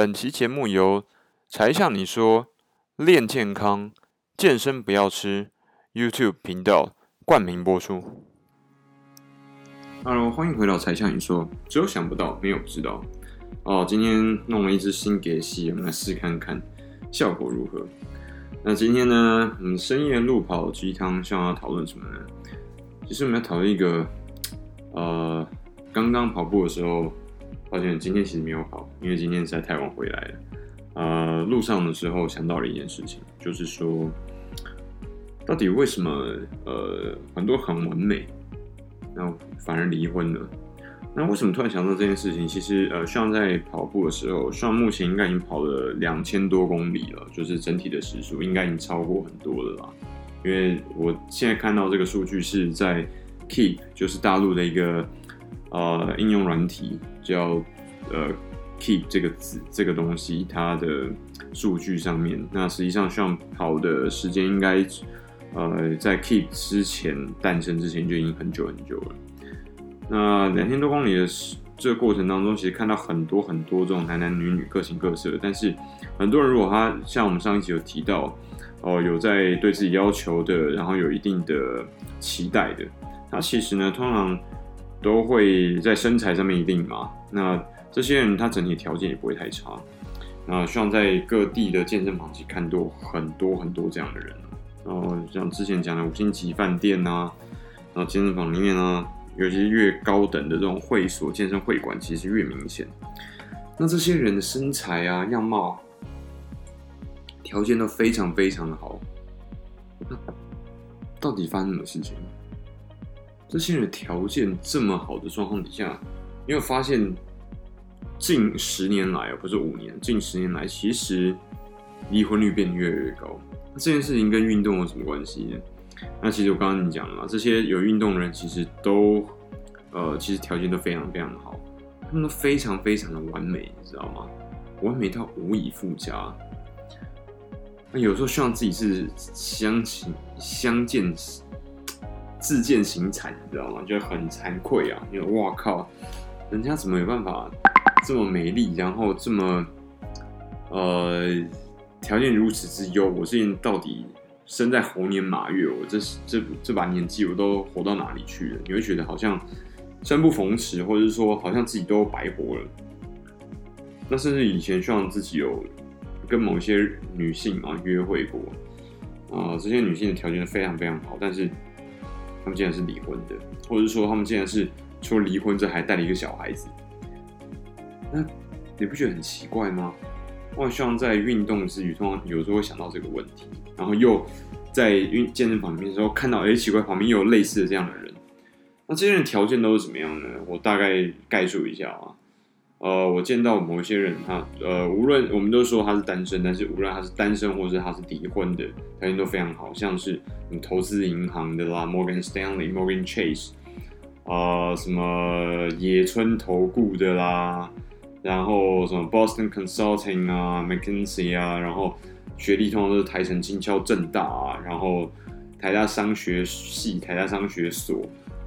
本期节目由才向你说练健康健身不要吃 YouTube 频道冠名播出。Hello，欢迎回到才向你说，只有想不到，没有不知道。哦，今天弄了一支新给戏，我们来试看看效果如何。那今天呢，我们深夜路跑鸡汤，想要讨论什么呢？其实我们要讨论一个，呃，刚刚跑步的时候。抱歉，今天其实没有跑，因为今天实在太晚回来了。呃，路上的时候想到了一件事情，就是说，到底为什么呃很多很完美，然后反而离婚了？那为什么突然想到这件事情？其实呃，像在跑步的时候，像目前应该已经跑了两千多公里了，就是整体的时速应该已经超过很多了啦。因为我现在看到这个数据是在 Keep，就是大陆的一个。呃，应用软体叫呃 Keep 这个字，这个东西它的数据上面，那实际上像跑的时间应该呃在 Keep 之前诞生之前就已经很久很久了。那两千多公里的这个过程当中，其实看到很多很多这种男男女女各形各色，但是很多人如果他像我们上一集有提到，哦、有在对自己要求的，然后有一定的期待的，他其实呢通常。都会在身材上面一定嘛，那这些人他整体条件也不会太差，那像在各地的健身房去看多很多很多这样的人，然后像之前讲的五星级饭店啊，然后健身房里面啊，尤其是越高等的这种会所、健身会馆，其实越明显。那这些人的身材啊、样貌条件都非常非常的好，那到底发生什么事情？这些人条件这么好的状况底下，你有发现近十年来啊，不是五年，近十年来其实离婚率变得越来越高。那这件事情跟运动有什么关系呢？那其实我刚刚你讲了嘛，这些有运动的人其实都呃，其实条件都非常非常的好，他们都非常非常的完美，你知道吗？完美到无以复加。那有时候希望自己是相亲相见。自见形残，你知道吗？就很惭愧啊！因为哇靠，人家怎么有办法这么美丽，然后这么呃条件如此之优？我最近到底生在猴年马月？我这这这把年纪我都活到哪里去了？你会觉得好像生不逢时，或者是说好像自己都白活了。那甚至以前希望自己有跟某些女性啊约会过啊、这些女性的条件非常非常好，但是。他们竟然是离婚的，或者是说他们竟然是除了离婚之外还带了一个小孩子，那你不觉得很奇怪吗？我希望在运动之余，通常有时候会想到这个问题，然后又在运健身房里面的时候看到，哎，奇怪，旁边又有类似的这样的人，那这些人条件都是怎么样呢？我大概概述一下啊。呃，我见到某些人，他呃，无论我们都说他是单身，但是无论他是单身或者他是离婚的，条件都非常好，像是你投资银行的啦，Morgan Stanley、Morgan Chase，啊、呃，什么野村投顾的啦，然后什么 Boston Consulting 啊，McKinsey 啊，然后学历通常都是台成、清交、正大啊，然后台大商学系、台大商学所，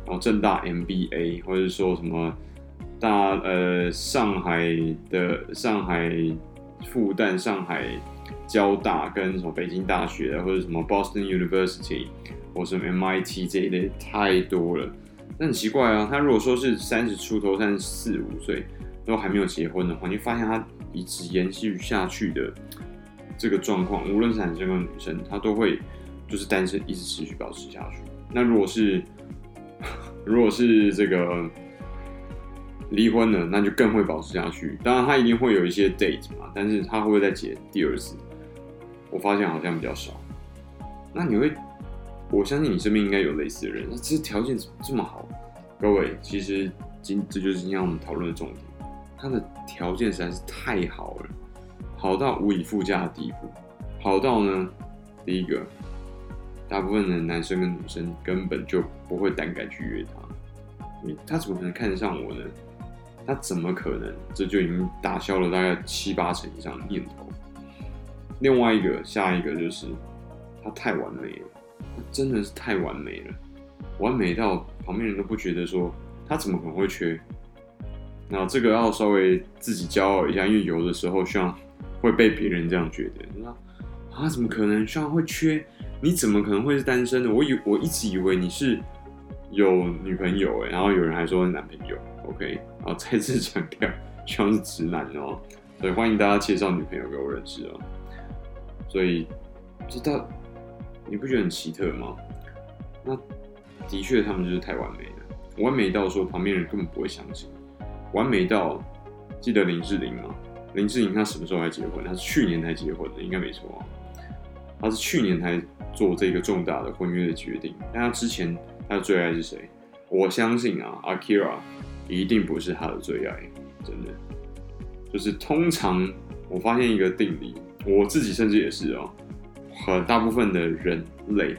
然后正大 MBA，或者说什么。大呃，上海的上海复旦、上海交大跟什么北京大学或者什么 Boston University 或什么 MIT 这一类太多了。那很奇怪啊，他如果说是三十出头、三十四五岁都还没有结婚的话，你发现他一直延续下去的这个状况，无论是男生跟女生，他都会就是单身一直持续保持下去。那如果是 如果是这个。离婚了，那就更会保持下去。当然，他一定会有一些 date 嘛，但是他会不会再结第二次？我发现好像比较少。那你会，我相信你身边应该有类似的人。那这条件这么好，各位，其实今这就是今天我们讨论的重点。他的条件实在是太好了，好到无以复加的地步。好到呢，第一个，大部分的男生跟女生根本就不会胆敢去约他，他怎么可能看得上我呢？他怎么可能？这就已经打消了大概七八成以上的念头。另外一个，下一个就是他太完美了，他真的是太完美了，完美到旁边人都不觉得说他怎么可能会缺。那这个要稍微自己骄傲一下，因为有的时候像会被别人这样觉得，你说啊，怎么可能像会缺？你怎么可能会是单身的？我以我一直以为你是有女朋友哎，然后有人还说男朋友，OK，然后再次强调，像是直男哦，所以欢迎大家介绍女朋友给我认识哦。所以，知道你不觉得很奇特吗？那的确，他们就是太完美了，完美到说旁边人根本不会相信。完美到记得林志玲吗？林志玲她什么时候才结婚？她是去年才结婚的，应该没错啊。她是去年才做这个重大的婚约的决定。但她之前她的最爱是谁？我相信啊，Akira 一定不是他的最爱，真的。就是通常我发现一个定理，我自己甚至也是哦，很大部分的人类，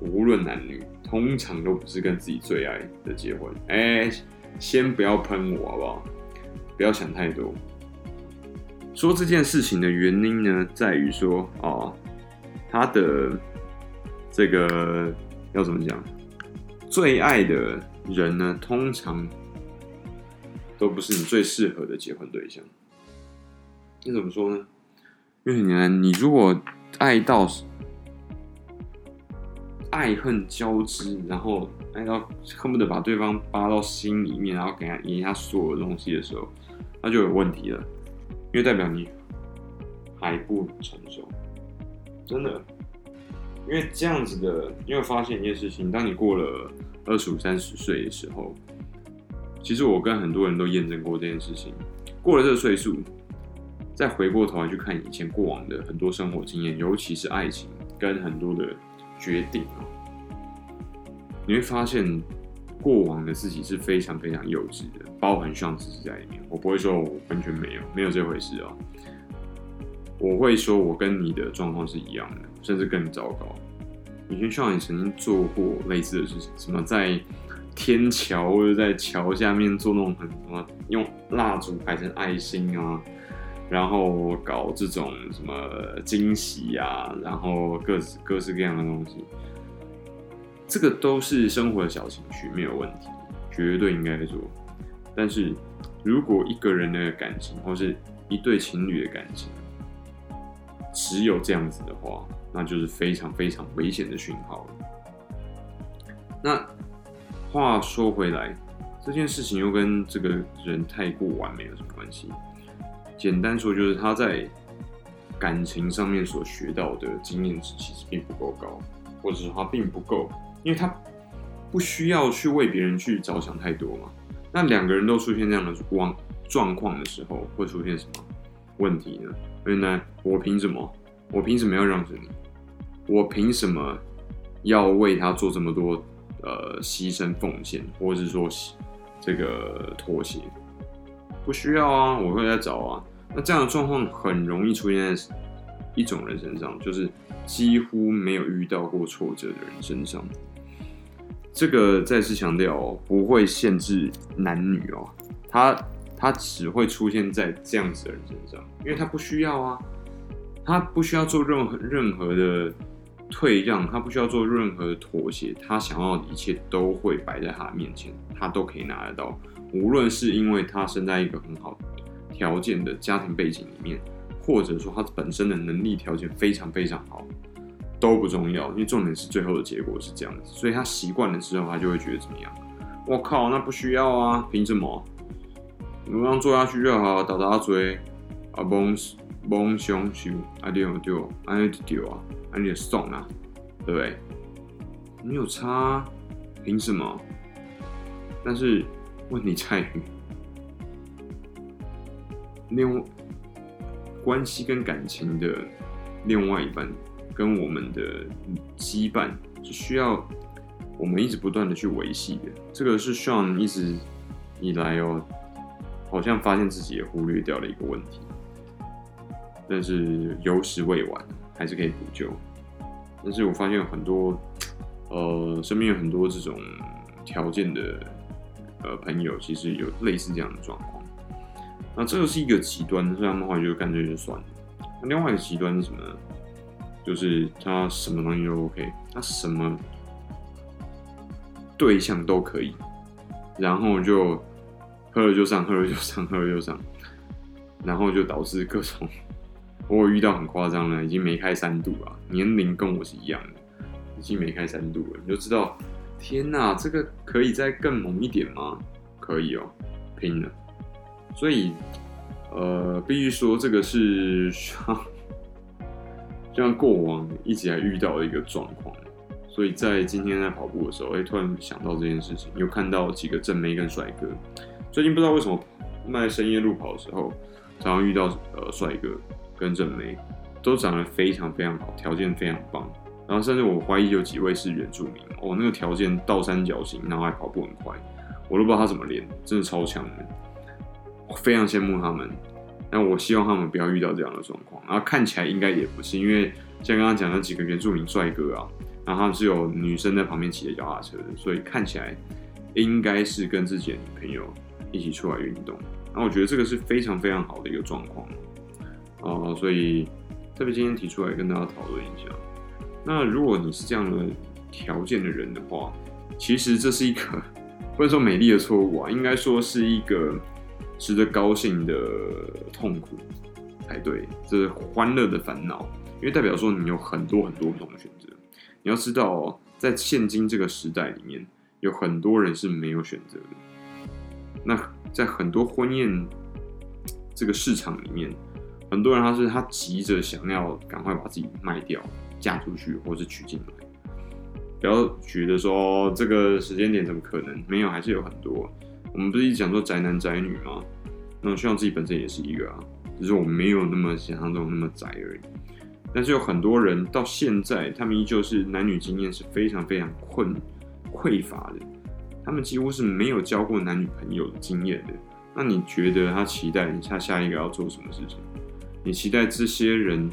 无论男女，通常都不是跟自己最爱的结婚。哎。先不要喷我好不好？不要想太多。说这件事情的原因呢，在于说哦，他的这个要怎么讲？最爱的人呢，通常都不是你最适合的结婚对象。你怎么说呢？因为你你如果爱到。爱恨交织，然后爱到恨不得把对方扒到心里面，然后给他赢他所有东西的时候，那就有问题了，因为代表你还不成熟，真的。因为这样子的，因为发现一件事情，当你过了二十五、三十岁的时候，其实我跟很多人都验证过这件事情。过了这个岁数，再回过头来去看以前过往的很多生活经验，尤其是爱情跟很多的。决定哦，你会发现过往的自己是非常非常幼稚的，包含像自己在里面。我不会说我完全没有，没有这回事哦。我会说我跟你的状况是一样的，甚至更糟糕。以前像你曾经做过类似的事情，什么在天桥或者在桥下面做那种很什么用蜡烛排成爱心啊。然后搞这种什么惊喜呀，然后各式各式各样的东西，这个都是生活的小情趣，没有问题，绝对应该做。但是，如果一个人的感情，或是一对情侣的感情，只有这样子的话，那就是非常非常危险的讯号了。那话说回来，这件事情又跟这个人太过完美有什么关系？简单说，就是他在感情上面所学到的经验值其实并不够高，或者说他并不够，因为他不需要去为别人去着想太多嘛。那两个人都出现这样的状状况的时候，会出现什么问题呢？原来我凭什么？我凭什么要让着你？我凭什么要为他做这么多呃牺牲奉献，或者是说这个妥协？不需要啊，我会再找啊。那这样的状况很容易出现在一种人身上，就是几乎没有遇到过挫折的人身上。这个再次强调哦，不会限制男女哦，他他只会出现在这样子的人身上，因为他不需要啊，他不需要做任何任何的退让，他不需要做任何的妥协，他想要的一切都会摆在他的面前，他都可以拿得到。无论是因为他生在一个很好条件的家庭背景里面，或者说他本身的能力条件非常非常好，都不重要，因为重点是最后的结果是这样子。所以他习惯了之后，他就会觉得怎么样？我靠，那不需要啊，凭什么？你们让做下去就好，打打嘴，啊，蒙蒙熊熊，啊丢丢，啊丢丢啊，啊你送啊，对不对？没有差，凭什么？但是。问题在于，另外关系跟感情的另外一半，跟我们的羁绊是需要我们一直不断的去维系的。这个是 Sean 一直以来哦，好像发现自己也忽略掉了一个问题，但是有时未晚，还是可以补救。但是我发现很多，呃，身边有很多这种条件的。呃，朋友其实有类似这样的状况，那这个是一个极端，这样的话就干脆就算了。那另外一个极端是什么呢？就是他什么东西都 OK，他什么对象都可以，然后就喝了就上，喝了就上，喝了就上，然后就导致各种，我有遇到很夸张的，已经没开三度了，年龄跟我是一样的，已经没开三度了，你就知道，天哪，这个可以再更猛一点吗？可以哦，拼了，所以，呃，必须说这个是像，像过往一直还遇到的一个状况。所以在今天在跑步的时候，哎，突然想到这件事情，又看到几个正妹跟帅哥。最近不知道为什么，在深夜路跑的时候，常常遇到呃帅哥跟正妹，都长得非常非常好，条件非常棒。然后甚至我怀疑有几位是原住民，哦，那个条件倒三角形，然后还跑步很快，我都不知道他怎么练，真的超强的，我非常羡慕他们。但我希望他们不要遇到这样的状况。然后看起来应该也不是，因为像刚刚讲的几个原住民帅哥啊。然后他们是有女生在旁边骑着脚踏车的，所以看起来应该是跟自己的女朋友一起出来运动。然后我觉得这个是非常非常好的一个状况哦，所以特别今天提出来跟大家讨论一下。那如果你是这样的条件的人的话，其实这是一个不能说美丽的错误啊，应该说是一个值得高兴的痛苦才对，这是欢乐的烦恼，因为代表说你有很多很多不同的选择。你要知道，在现今这个时代里面，有很多人是没有选择的。那在很多婚宴这个市场里面，很多人他是他急着想要赶快把自己卖掉，嫁出去或是娶进来。不要觉得说这个时间点怎么可能？没有，还是有很多。我们不是一直讲说宅男宅女吗？那我希望自己本身也是一个啊，只是我没有那么想象中那么宅而已。但是有很多人到现在，他们依旧是男女经验是非常非常困匮乏的，他们几乎是没有交过男女朋友的经验的。那你觉得他期待你下下一个要做什么事情？你期待这些人，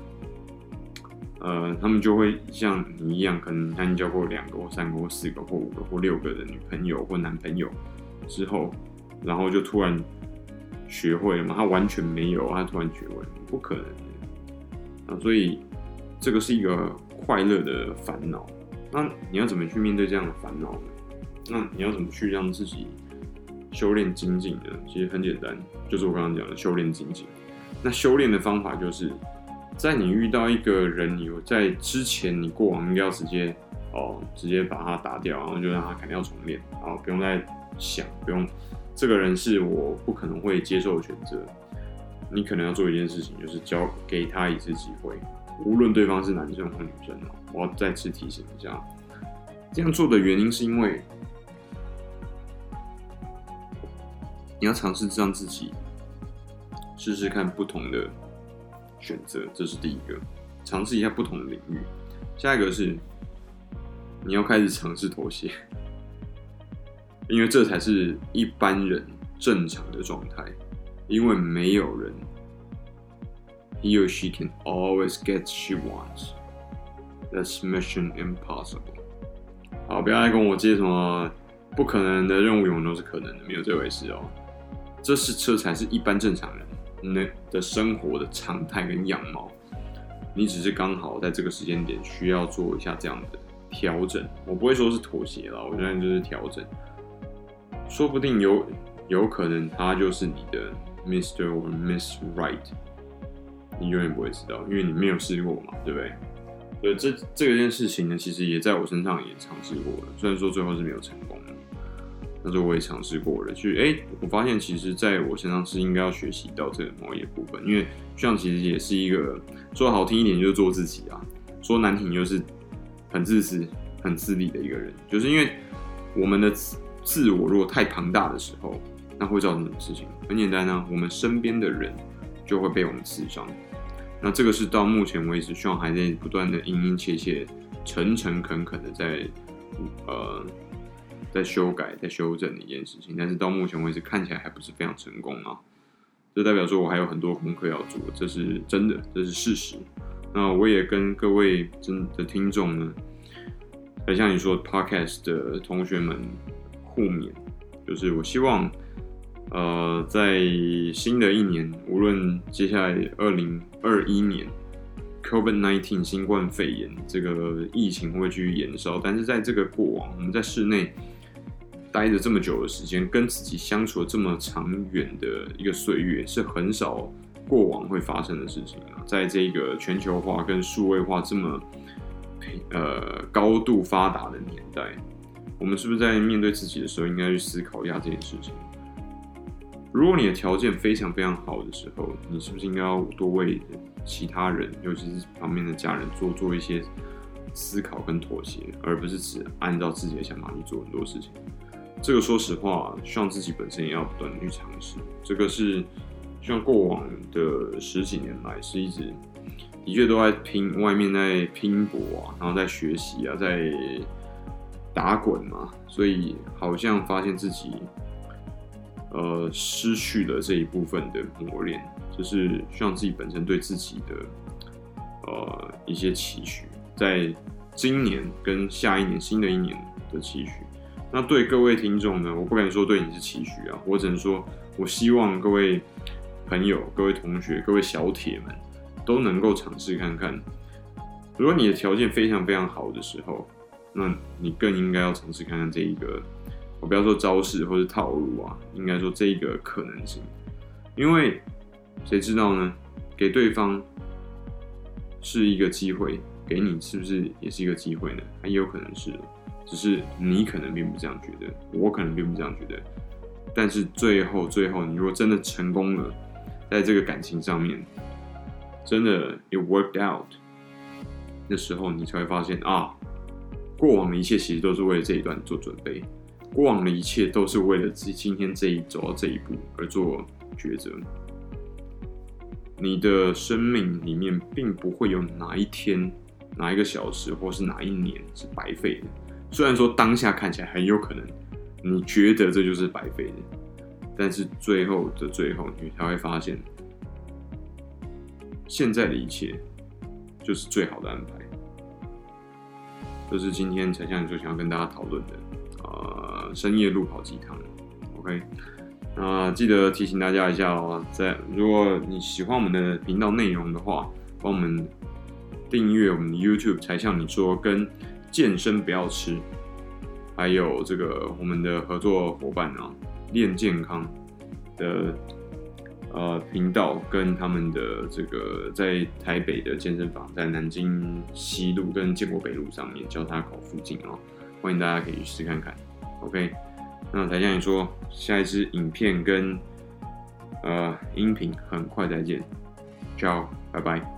呃，他们就会像你一样，可能他已经交过两个或三个或四个或五个或六个的女朋友或男朋友之后，然后就突然学会了吗？他完全没有，他突然学会，不可能。啊，所以这个是一个快乐的烦恼。那你要怎么去面对这样的烦恼呢？那你要怎么去让自己修炼精进呢？其实很简单，就是我刚刚讲的修炼精进。那修炼的方法就是在你遇到一个人，你在之前你过往应该要直接哦，直接把他打掉，然后就让他砍掉重练，然后不用再想，不用这个人是我不可能会接受的选择。你可能要做一件事情，就是交给他一次机会，无论对方是男生或女生哦。我要再次提醒一下，这样做的原因是因为你要尝试让自己试试看不同的选择，这是第一个，尝试一下不同的领域。下一个是你要开始尝试妥协，因为这才是一般人正常的状态。因为没有人，he or she can always get she wants. That's mission impossible. 好，不要再跟我接什么不可能的任务，永远都是可能的，没有这回事哦。这是这才是一般正常人那的生活的常态跟样貌。你只是刚好在这个时间点需要做一下这样的调整。我不会说是妥协了，我觉得就是调整。说不定有有可能他就是你的。Mr. or Miss Right，你永远不会知道，因为你没有试过嘛，对不对？所以这这件事情呢，其实也在我身上也尝试过了，虽然说最后是没有成功，但是我也尝试过了。去，哎，我发现其实在我身上是应该要学习到这个某一部分，因为这样其实也是一个说好听一点就是做自己啊，说难听就是很自私、很自利的一个人，就是因为我们的自我如果太庞大的时候。那会造成什么事情？很简单啊，我们身边的人就会被我们刺伤。那这个是到目前为止，希望还在不断的殷殷切切、诚诚恳恳的在呃在修改、在修正的一件事情。但是到目前为止，看起来还不是非常成功啊。这代表说我还有很多功课要做，这是真的，这是事实。那我也跟各位真的听众呢，还像你说 Podcast 的同学们互勉，就是我希望。呃，在新的一年，无论接下来二零二一年，COVID-19 新冠肺炎这个疫情会继续延烧，但是在这个过往，我们在室内待着这么久的时间，跟自己相处了这么长远的一个岁月，是很少过往会发生的事情啊。在这个全球化跟数位化这么呃高度发达的年代，我们是不是在面对自己的时候，应该去思考一下这件事情？如果你的条件非常非常好的时候，你是不是应该要多为其他人，尤其是旁边的家人，做做一些思考跟妥协，而不是只按照自己的想法去做很多事情？这个说实话，希望自己本身也要不断的去尝试。这个是像过往的十几年来，是一直的确都在拼，外面在拼搏啊，然后在学习啊，在打滚嘛，所以好像发现自己。呃，失去了这一部分的磨练，就是希望自己本身对自己的呃一些期许，在今年跟下一年新的一年的期许。那对各位听众呢，我不敢说对你是期许啊，我只能说，我希望各位朋友、各位同学、各位小铁们都能够尝试看看。如果你的条件非常非常好的时候，那你更应该要尝试看看这一个。我不要说招式或者套路啊，应该说这一个可能性，因为谁知道呢？给对方是一个机会，给你是不是也是一个机会呢？也有可能是，只是你可能并不这样觉得，我可能并不这样觉得。但是最后，最后你如果真的成功了，在这个感情上面，真的 it worked out 的时候，你才会发现啊，过往的一切其实都是为了这一段做准备。过往的一切都是为了自己今天这一走到这一步而做抉择。你的生命里面并不会有哪一天、哪一个小时，或是哪一年是白费的。虽然说当下看起来很有可能，你觉得这就是白费的，但是最后的最后，你才会发现，现在的一切就是最好的安排。这是今天才向你说想要跟大家讨论的。呃，深夜路跑鸡汤，OK，那记得提醒大家一下哦，在如果你喜欢我们的频道内容的话，帮我们订阅我们的 YouTube，才向你说跟健身不要吃，还有这个我们的合作伙伴啊，练健康的呃频道跟他们的这个在台北的健身房，在南京西路跟建国北路上面交叉口附近啊。欢迎大家可以去试看看，OK。那柴 Sean 你说，下一支影片跟呃音频很快再见，ciao，拜拜。